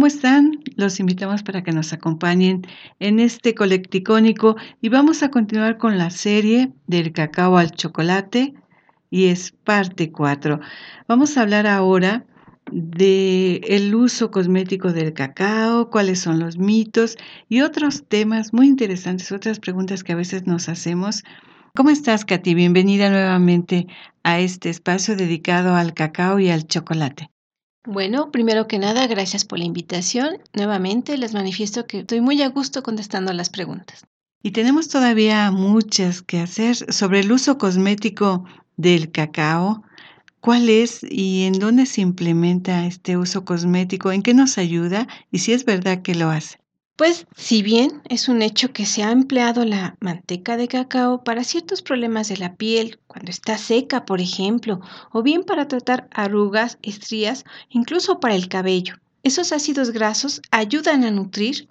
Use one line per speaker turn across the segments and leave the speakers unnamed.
¿Cómo están? Los invitamos para que nos acompañen en este colecticónico y vamos a continuar con la serie del cacao al chocolate y es parte 4. Vamos a hablar ahora de el uso cosmético del cacao, cuáles son los mitos y otros temas muy interesantes, otras preguntas que a veces nos hacemos. ¿Cómo estás, Katy? Bienvenida nuevamente a este espacio dedicado al cacao y al chocolate.
Bueno, primero que nada, gracias por la invitación. Nuevamente les manifiesto que estoy muy a gusto contestando las preguntas.
Y tenemos todavía muchas que hacer sobre el uso cosmético del cacao. ¿Cuál es y en dónde se implementa este uso cosmético? ¿En qué nos ayuda? Y si es verdad que lo hace.
Pues si bien es un hecho que se ha empleado la manteca de cacao para ciertos problemas de la piel, cuando está seca, por ejemplo, o bien para tratar arrugas, estrías, incluso para el cabello. Esos ácidos grasos ayudan a nutrir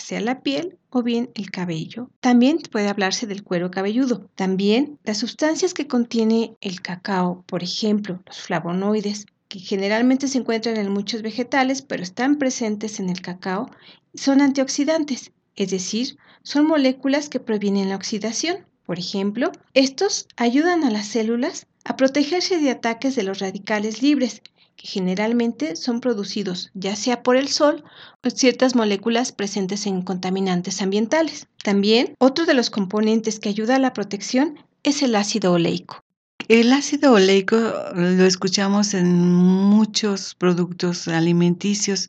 sea la piel o bien el cabello. También puede hablarse del cuero cabelludo. También las sustancias que contiene el cacao, por ejemplo, los flavonoides, que generalmente se encuentran en muchos vegetales, pero están presentes en el cacao, son antioxidantes, es decir, son moléculas que previenen la oxidación. Por ejemplo, estos ayudan a las células a protegerse de ataques de los radicales libres, que generalmente son producidos ya sea por el sol o ciertas moléculas presentes en contaminantes ambientales. También, otro de los componentes que ayuda a la protección es el ácido oleico.
El ácido oleico lo escuchamos en muchos productos alimenticios.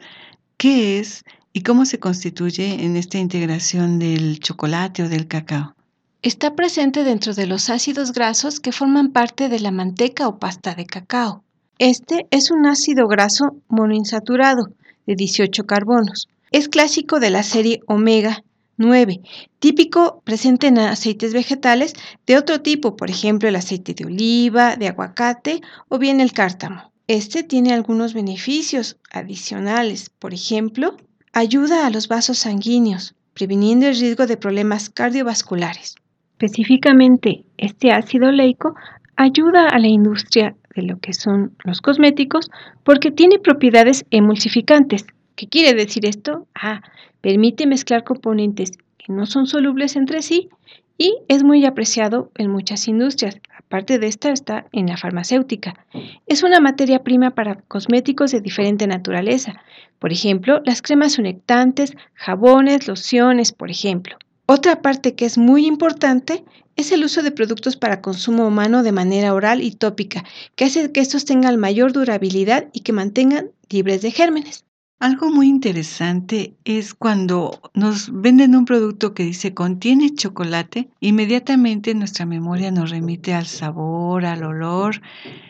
¿Qué es y cómo se constituye en esta integración del chocolate o del cacao?
Está presente dentro de los ácidos grasos que forman parte de la manteca o pasta de cacao. Este es un ácido graso monoinsaturado de 18 carbonos. Es clásico de la serie omega 9. Típico presente en aceites vegetales de otro tipo, por ejemplo el aceite de oliva, de aguacate o bien el cártamo. Este tiene algunos beneficios adicionales, por ejemplo, ayuda a los vasos sanguíneos, previniendo el riesgo de problemas cardiovasculares. Específicamente, este ácido oleico ayuda a la industria de lo que son los cosméticos porque tiene propiedades emulsificantes. ¿Qué quiere decir esto? Ah, permite mezclar componentes que no son solubles entre sí y es muy apreciado en muchas industrias. Aparte de esta está en la farmacéutica. Es una materia prima para cosméticos de diferente naturaleza. Por ejemplo, las cremas humectantes, jabones, lociones, por ejemplo. Otra parte que es muy importante es el uso de productos para consumo humano de manera oral y tópica, que hace que estos tengan mayor durabilidad y que mantengan libres de gérmenes.
Algo muy interesante es cuando nos venden un producto que dice contiene chocolate, inmediatamente nuestra memoria nos remite al sabor, al olor.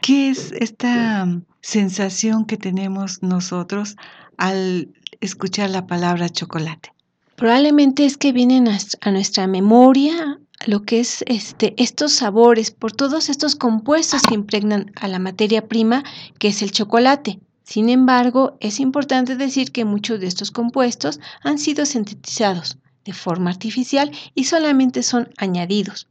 ¿Qué es esta sensación que tenemos nosotros al escuchar la palabra chocolate?
Probablemente es que vienen a nuestra memoria lo que es este, estos sabores por todos estos compuestos que impregnan a la materia prima que es el chocolate. Sin embargo, es importante decir que muchos de estos compuestos han sido sintetizados de forma artificial y solamente son añadidos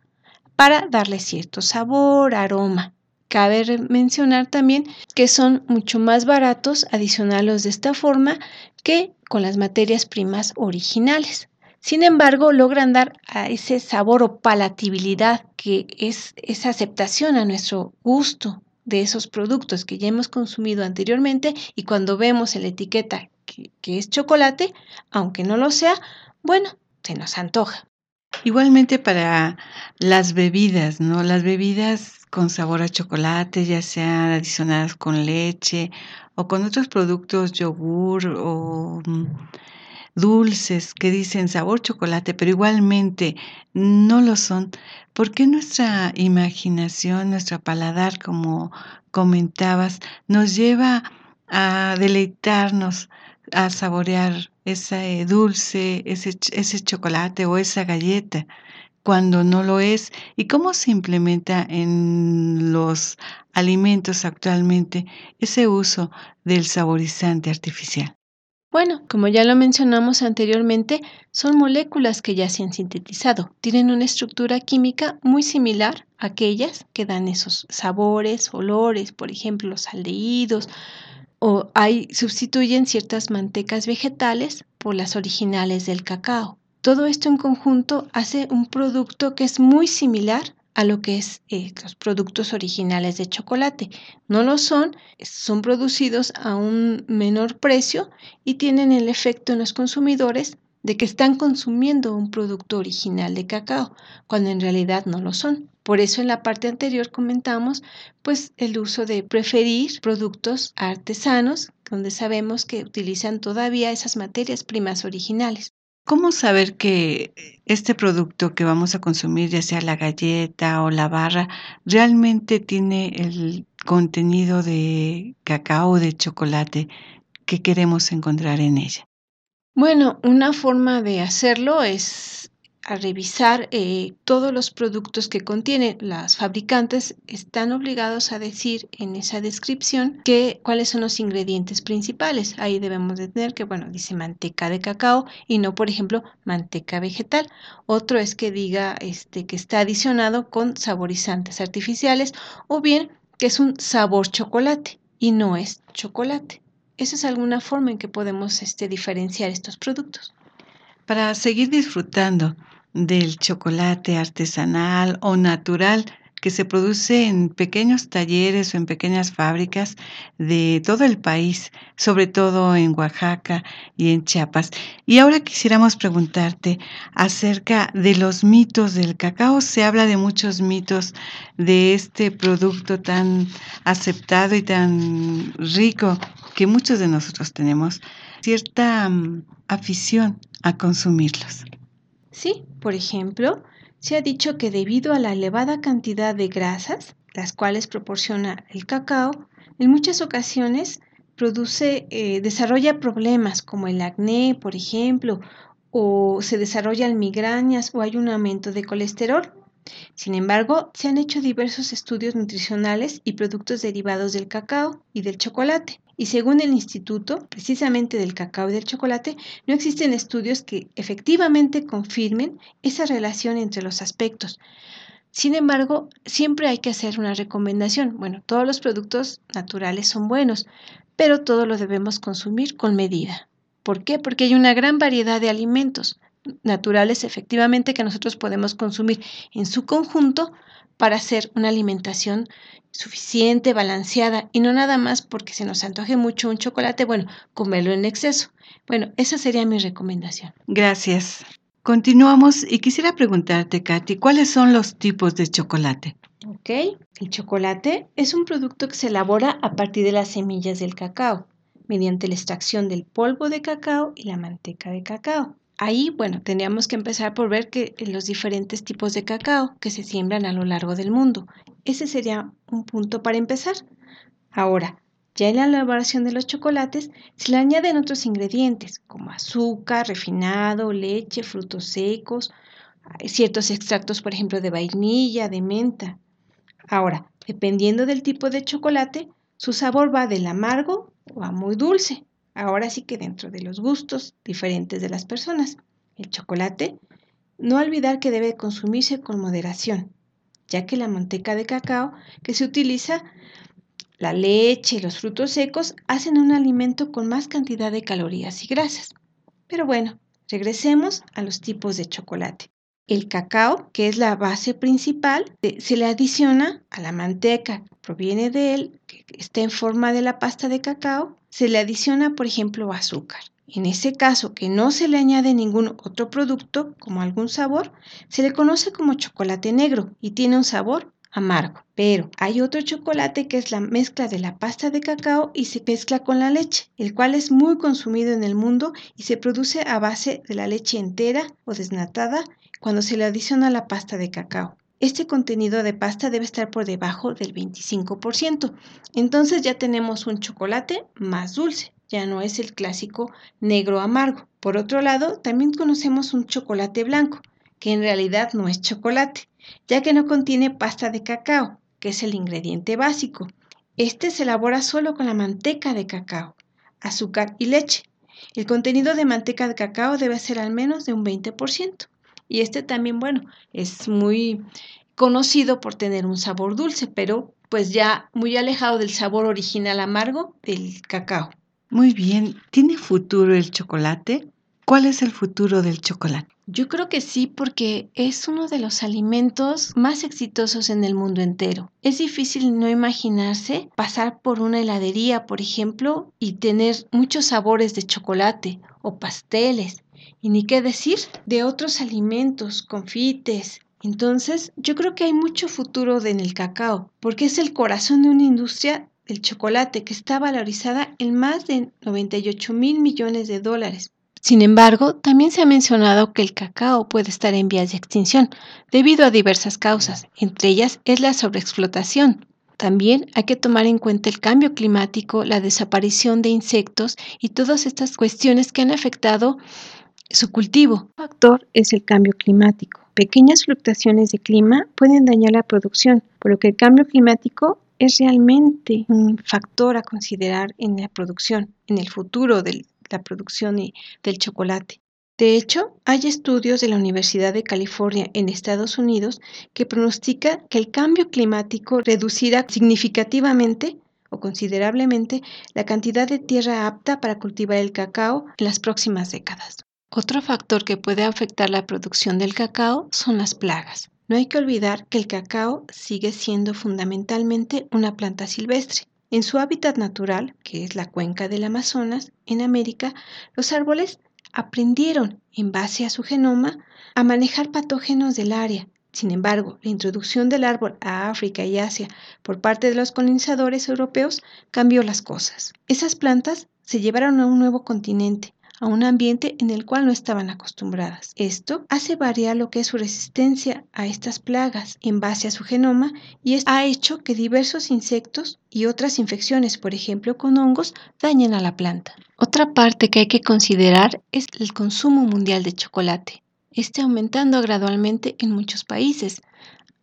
para darle cierto sabor, aroma. Cabe mencionar también que son mucho más baratos adicionarlos de esta forma que con las materias primas originales. Sin embargo, logran dar a ese sabor o palatibilidad que es esa aceptación a nuestro gusto de esos productos que ya hemos consumido anteriormente y cuando vemos en la etiqueta que, que es chocolate, aunque no lo sea, bueno, se nos antoja.
Igualmente para las bebidas, ¿no? Las bebidas con sabor a chocolate, ya sean adicionadas con leche o con otros productos, yogur o mm, dulces que dicen sabor chocolate, pero igualmente no lo son, ¿por qué nuestra imaginación, nuestro paladar, como comentabas, nos lleva a deleitarnos a saborear ese dulce, ese, ese chocolate o esa galleta cuando no lo es y cómo se implementa en los alimentos actualmente ese uso del saborizante artificial.
Bueno, como ya lo mencionamos anteriormente, son moléculas que ya se han sintetizado. Tienen una estructura química muy similar a aquellas que dan esos sabores, olores, por ejemplo, los aldehídos, o hay, sustituyen ciertas mantecas vegetales por las originales del cacao. Todo esto en conjunto hace un producto que es muy similar a lo que es eh, los productos originales de chocolate. No lo son, son producidos a un menor precio y tienen el efecto en los consumidores de que están consumiendo un producto original de cacao, cuando en realidad no lo son. Por eso en la parte anterior comentamos pues el uso de preferir productos artesanos donde sabemos que utilizan todavía esas materias primas originales.
¿Cómo saber que este producto que vamos a consumir, ya sea la galleta o la barra, realmente tiene el contenido de cacao o de chocolate que queremos encontrar en ella?
Bueno, una forma de hacerlo es a revisar eh, todos los productos que contienen. Las fabricantes están obligados a decir en esa descripción que, cuáles son los ingredientes principales. Ahí debemos de tener que, bueno, dice manteca de cacao y no, por ejemplo, manteca vegetal. Otro es que diga este, que está adicionado con saborizantes artificiales o bien que es un sabor chocolate y no es chocolate. Esa es alguna forma en que podemos este, diferenciar estos productos.
Para seguir disfrutando del chocolate artesanal o natural que se produce en pequeños talleres o en pequeñas fábricas de todo el país, sobre todo en Oaxaca y en Chiapas. Y ahora quisiéramos preguntarte acerca de los mitos del cacao. Se habla de muchos mitos de este producto tan aceptado y tan rico que muchos de nosotros tenemos cierta mm, afición a consumirlos.
Sí, por ejemplo, se ha dicho que debido a la elevada cantidad de grasas, las cuales proporciona el cacao, en muchas ocasiones produce, eh, desarrolla problemas como el acné, por ejemplo, o se desarrollan migrañas o hay un aumento de colesterol. Sin embargo, se han hecho diversos estudios nutricionales y productos derivados del cacao y del chocolate. Y según el Instituto, precisamente del cacao y del chocolate, no existen estudios que efectivamente confirmen esa relación entre los aspectos. Sin embargo, siempre hay que hacer una recomendación. Bueno, todos los productos naturales son buenos, pero todo lo debemos consumir con medida. ¿Por qué? Porque hay una gran variedad de alimentos naturales efectivamente que nosotros podemos consumir en su conjunto para hacer una alimentación suficiente, balanceada y no nada más porque se nos antoje mucho un chocolate, bueno, comerlo en exceso. Bueno, esa sería mi recomendación.
Gracias. Continuamos y quisiera preguntarte, Katy, ¿cuáles son los tipos de chocolate?
Ok, el chocolate es un producto que se elabora a partir de las semillas del cacao, mediante la extracción del polvo de cacao y la manteca de cacao. Ahí, bueno, tendríamos que empezar por ver que los diferentes tipos de cacao que se siembran a lo largo del mundo. Ese sería un punto para empezar. Ahora, ya en la elaboración de los chocolates se le añaden otros ingredientes como azúcar, refinado, leche, frutos secos, ciertos extractos, por ejemplo, de vainilla, de menta. Ahora, dependiendo del tipo de chocolate, su sabor va del amargo o a muy dulce. Ahora sí que dentro de los gustos diferentes de las personas. El chocolate, no olvidar que debe consumirse con moderación, ya que la manteca de cacao que se utiliza, la leche y los frutos secos hacen un alimento con más cantidad de calorías y grasas. Pero bueno, regresemos a los tipos de chocolate. El cacao, que es la base principal, se le adiciona a la manteca, proviene de él, que está en forma de la pasta de cacao, se le adiciona, por ejemplo, azúcar. En ese caso, que no se le añade ningún otro producto, como algún sabor, se le conoce como chocolate negro y tiene un sabor amargo. Pero hay otro chocolate que es la mezcla de la pasta de cacao y se mezcla con la leche, el cual es muy consumido en el mundo y se produce a base de la leche entera o desnatada cuando se le adiciona la pasta de cacao. Este contenido de pasta debe estar por debajo del 25%. Entonces ya tenemos un chocolate más dulce. ya no es el clásico negro amargo. Por otro lado, también conocemos un chocolate blanco, que en realidad no es chocolate, ya que no contiene pasta de cacao, que es el ingrediente básico. Este se elabora solo con la manteca de cacao, azúcar y leche. El contenido de manteca de cacao debe ser al menos de un 20%. Y este también, bueno, es muy conocido por tener un sabor dulce, pero pues ya muy alejado del sabor original amargo del cacao.
Muy bien, ¿tiene futuro el chocolate? ¿Cuál es el futuro del chocolate?
Yo creo que sí, porque es uno de los alimentos más exitosos en el mundo entero. Es difícil no imaginarse pasar por una heladería, por ejemplo, y tener muchos sabores de chocolate o pasteles. Y ni qué decir de otros alimentos, confites, entonces, yo creo que hay mucho futuro en el cacao, porque es el corazón de una industria del chocolate que está valorizada en más de 98 mil millones de dólares. Sin embargo, también se ha mencionado que el cacao puede estar en vías de extinción debido a diversas causas, entre ellas es la sobreexplotación. También hay que tomar en cuenta el cambio climático, la desaparición de insectos y todas estas cuestiones que han afectado su cultivo.
Un factor es el cambio climático. Pequeñas fluctuaciones de clima pueden dañar la producción, por lo que el cambio climático es realmente un factor a considerar en la producción, en el futuro de la producción del chocolate. De hecho, hay estudios de la Universidad de California en Estados Unidos que pronostica que el cambio climático reducirá significativamente o considerablemente la cantidad de tierra apta para cultivar el cacao en las próximas décadas.
Otro factor que puede afectar la producción del cacao son las plagas. No hay que olvidar que el cacao sigue siendo fundamentalmente una planta silvestre. En su hábitat natural, que es la cuenca del Amazonas, en América, los árboles aprendieron, en base a su genoma, a manejar patógenos del área. Sin embargo, la introducción del árbol a África y Asia por parte de los colonizadores europeos cambió las cosas. Esas plantas se llevaron a un nuevo continente, a un ambiente en el cual no estaban acostumbradas. Esto hace variar lo que es su resistencia a estas plagas en base a su genoma y ha hecho que diversos insectos y otras infecciones, por ejemplo con hongos, dañen a la planta. Otra parte que hay que considerar es el consumo mundial de chocolate. Este aumentando gradualmente en muchos países.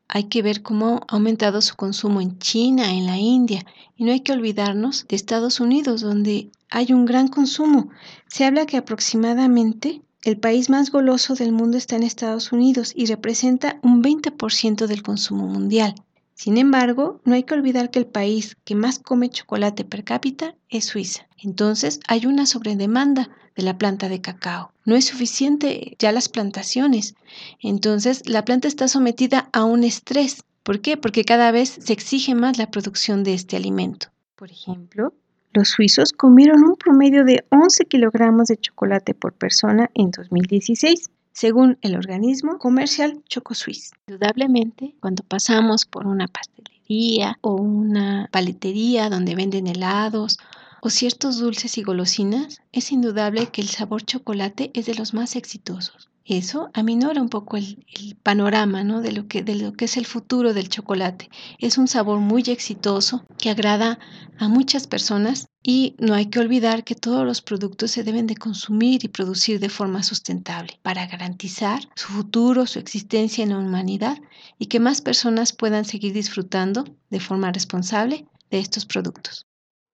Hay que ver cómo ha aumentado su consumo en China, en la India, y no hay que olvidarnos de Estados Unidos, donde hay un gran consumo. Se habla que aproximadamente el país más goloso del mundo está en Estados Unidos y representa un 20% del consumo mundial. Sin embargo, no hay que olvidar que el país que más come chocolate per cápita es Suiza. Entonces hay una sobredemanda de la planta de cacao. No es suficiente ya las plantaciones. Entonces la planta está sometida a un estrés. ¿Por qué? Porque cada vez se exige más la producción de este alimento.
Por ejemplo, los suizos comieron un promedio de 11 kilogramos de chocolate por persona en 2016, según el organismo comercial ChocoSuisse.
Indudablemente, cuando pasamos por una pastelería o una paletería donde venden helados o ciertos dulces y golosinas, es indudable que el sabor chocolate es de los más exitosos eso aminora un poco el, panorama ¿no? de, lo que, de lo que es el futuro del chocolate. Es un sabor muy exitoso que agrada a muchas personas y no hay que olvidar que todos los productos se deben de consumir y producir de forma sustentable para garantizar su futuro, su existencia en la humanidad y que más personas puedan seguir disfrutando de forma responsable de estos productos.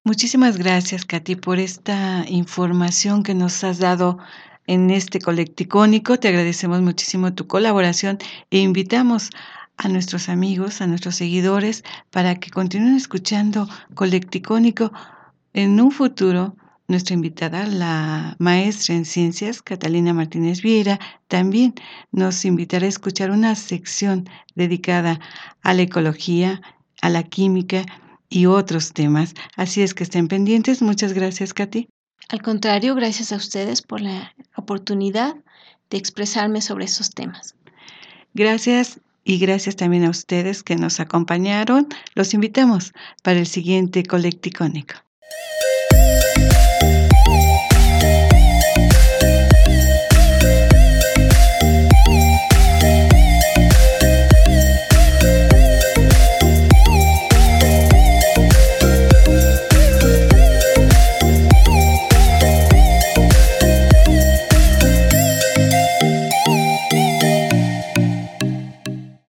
Muchísimas gracias, Katy, por esta información que nos has dado en este colecticónico. Te agradecemos muchísimo tu colaboración e invitamos a nuestros amigos, a nuestros seguidores, para que continúen escuchando Colecticónico. En un futuro, nuestra invitada, la maestra en ciencias, Catalina Martínez Vieira, también nos invitará a escuchar una sección dedicada a la ecología, a la química y otros temas. Así es que estén pendientes. Muchas gracias, Katy.
Al contrario, gracias a ustedes por la oportunidad de expresarme sobre esos temas.
Gracias y gracias también a ustedes que nos acompañaron. Los invitamos para el siguiente Colecticónico.